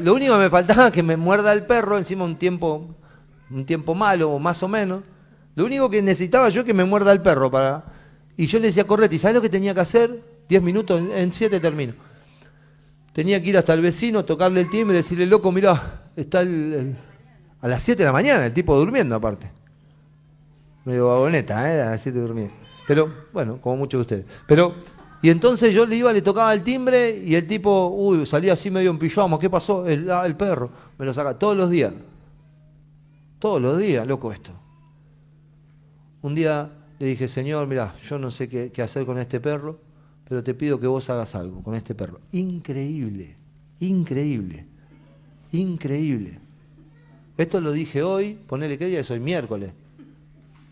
Lo único que me faltaba es que me muerda el perro encima un tiempo, un tiempo malo, más o menos. Lo único que necesitaba yo es que me muerda el perro para. Y yo le decía, correte, ¿y sabes lo que tenía que hacer? Diez minutos, en siete termino. Tenía que ir hasta el vecino, tocarle el timbre decirle, loco, mira, está el, a las siete de la mañana, el tipo durmiendo aparte. Medio vagoneta, ¿eh? A las siete durmiendo. Pero, bueno, como muchos de ustedes. Pero, y entonces yo le iba, le tocaba el timbre y el tipo, uy, salía así medio en pijama, ¿qué pasó? El, ah, el perro. Me lo saca todos los días. Todos los días, loco esto. Un día le dije, Señor, mira, yo no sé qué, hacer con este perro, pero te pido que vos hagas algo con este perro. Increíble, increíble, increíble. Esto lo dije hoy, ponele qué día es hoy, miércoles.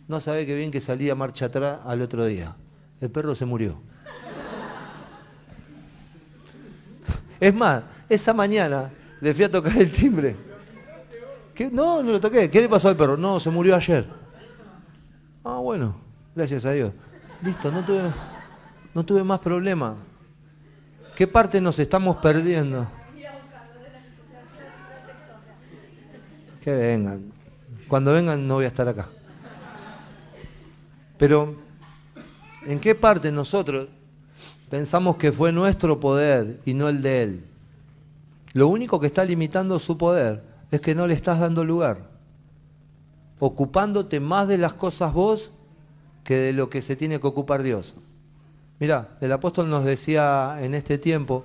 No sabe qué bien que salía marcha atrás al otro día. El perro se murió. Es más, esa mañana le fui a tocar el timbre. No, no lo toqué. ¿Qué le pasó al perro? No, se murió ayer. Ah, bueno, gracias a Dios. Listo, no tuve, no tuve más problema. ¿Qué parte nos estamos perdiendo? Que vengan. Cuando vengan no voy a estar acá. Pero, ¿en qué parte nosotros pensamos que fue nuestro poder y no el de Él? Lo único que está limitando su poder es que no le estás dando lugar ocupándote más de las cosas vos que de lo que se tiene que ocupar Dios. Mira, el apóstol nos decía en este tiempo,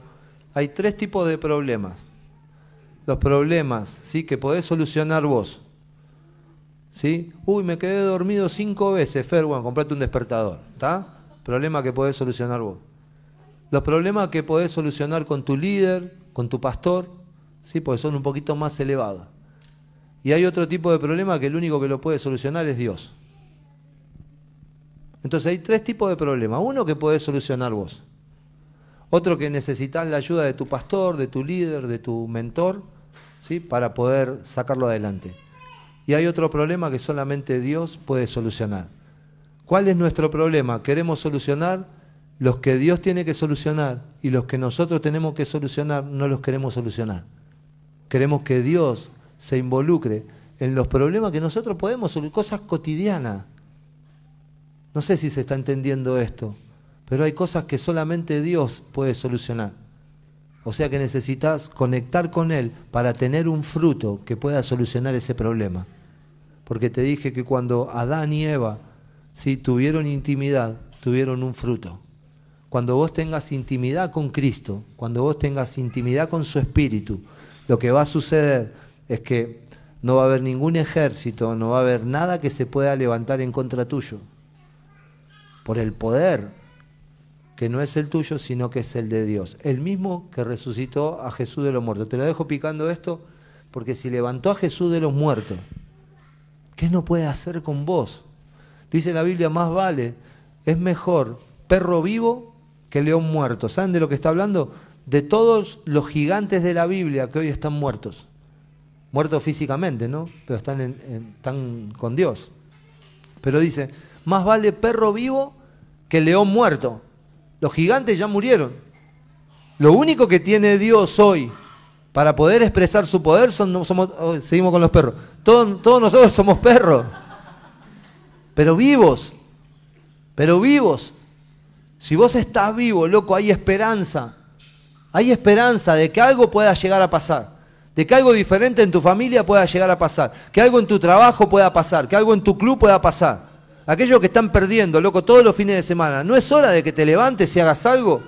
hay tres tipos de problemas. Los problemas, ¿sí? Que podés solucionar vos. ¿Sí? Uy, me quedé dormido cinco veces, Fer, bueno, comprate un despertador, ¿está? Problema que podés solucionar vos. Los problemas que podés solucionar con tu líder, con tu pastor, ¿sí? Porque son un poquito más elevados. Y hay otro tipo de problema que el único que lo puede solucionar es Dios. Entonces hay tres tipos de problemas. Uno que puedes solucionar vos. Otro que necesitas la ayuda de tu pastor, de tu líder, de tu mentor, ¿sí? para poder sacarlo adelante. Y hay otro problema que solamente Dios puede solucionar. ¿Cuál es nuestro problema? Queremos solucionar los que Dios tiene que solucionar y los que nosotros tenemos que solucionar no los queremos solucionar. Queremos que Dios se involucre en los problemas que nosotros podemos solucionar, cosas cotidianas. No sé si se está entendiendo esto, pero hay cosas que solamente Dios puede solucionar. O sea que necesitas conectar con Él para tener un fruto que pueda solucionar ese problema. Porque te dije que cuando Adán y Eva si tuvieron intimidad, tuvieron un fruto. Cuando vos tengas intimidad con Cristo, cuando vos tengas intimidad con su Espíritu, lo que va a suceder es que no va a haber ningún ejército, no va a haber nada que se pueda levantar en contra tuyo. Por el poder que no es el tuyo, sino que es el de Dios. El mismo que resucitó a Jesús de los muertos. Te lo dejo picando esto, porque si levantó a Jesús de los muertos, ¿qué no puede hacer con vos? Dice la Biblia, más vale, es mejor perro vivo que león muerto. ¿Saben de lo que está hablando? De todos los gigantes de la Biblia que hoy están muertos muertos físicamente, ¿no? Pero están, están con Dios. Pero dice, más vale perro vivo que león muerto. Los gigantes ya murieron. Lo único que tiene Dios hoy para poder expresar su poder son, somos, oh, seguimos con los perros. Todos nosotros somos perros. Pero vivos. Pero vivos. Si vos estás vivo, loco, hay esperanza. Hay esperanza de que algo pueda llegar a pasar de que algo diferente en tu familia pueda llegar a pasar, que algo en tu trabajo pueda pasar, que algo en tu club pueda pasar. Aquellos que están perdiendo, loco, todos los fines de semana, ¿no es hora de que te levantes y hagas algo?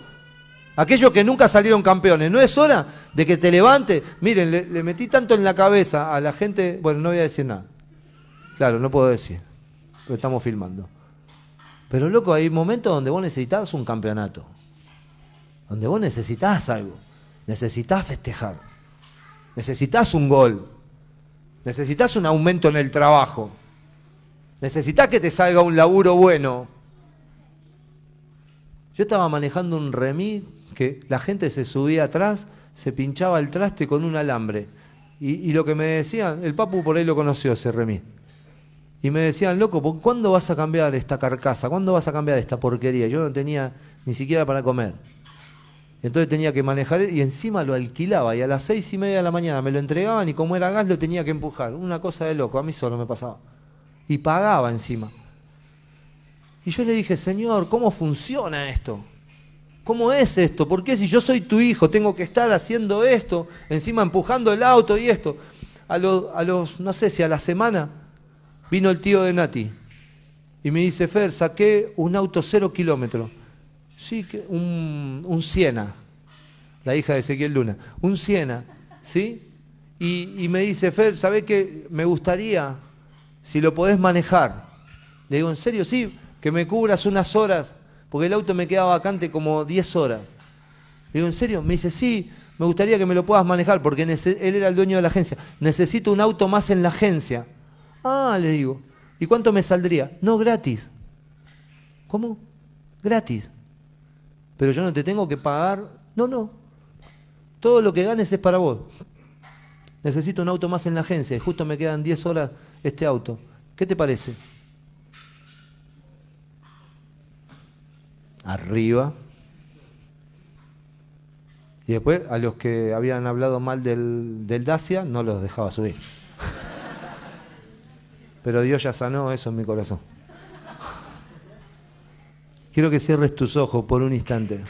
Aquellos que nunca salieron campeones, ¿no es hora de que te levantes? Miren, le, metí tanto en la cabeza a la gente, bueno, no voy a decir nada. Claro, no puedo decir, lo estamos filmando. Pero loco, hay momentos donde vos necesitas un campeonato. Donde vos necesitas algo. Necesitas festejar. Necesitas un gol. Necesitas un aumento en el trabajo. Necesitas que te salga un laburo bueno. Yo estaba manejando un remis que la gente se subía atrás, se pinchaba el traste con un alambre. Y, lo que me decían, el papu por ahí lo conoció ese remis. Y me decían, loco, ¿cuándo vas a cambiar esta carcasa? ¿Cuándo vas a cambiar esta porquería? Yo no tenía ni siquiera para comer. Entonces tenía que manejar y encima lo alquilaba y a las seis y media de la mañana me lo entregaban y como era gas lo tenía que empujar. Una cosa de loco, a mí solo me pasaba. Y pagaba encima. Y yo le dije, Señor, ¿cómo funciona esto? ¿Cómo es esto? ¿Por qué si yo soy tu hijo tengo que estar haciendo esto? Encima empujando el auto y esto. A, a los, no sé si a la semana, vino el tío de Nati y me dice, Fer, saqué un auto cero kilómetros Sí, un, un Siena, la hija de Ezequiel Luna, un Siena, ¿sí? Y, me dice, Fer, ¿sabés qué? Me gustaría, si lo podés manejar. Le digo, ¿en serio? Sí, que me cubras unas horas, porque el auto me queda vacante como 10 horas. Le digo, ¿en serio? Me dice, sí, me gustaría que me lo puedas manejar, porque él era el dueño de la agencia. Necesito un auto más en la agencia. Ah, le digo, ¿y cuánto me saldría? No, gratis. ¿Cómo? Gratis pero yo no te tengo que pagar. No, no. Todo lo que ganes es para vos. Necesito un auto más en la agencia y justo me quedan 10 horas este auto. ¿Qué te parece? Arriba. Y después a los que habían hablado mal del, del Dacia no los dejaba subir. Pero Dios ya sanó eso en mi corazón. Quiero que cierres tus ojos por un instante.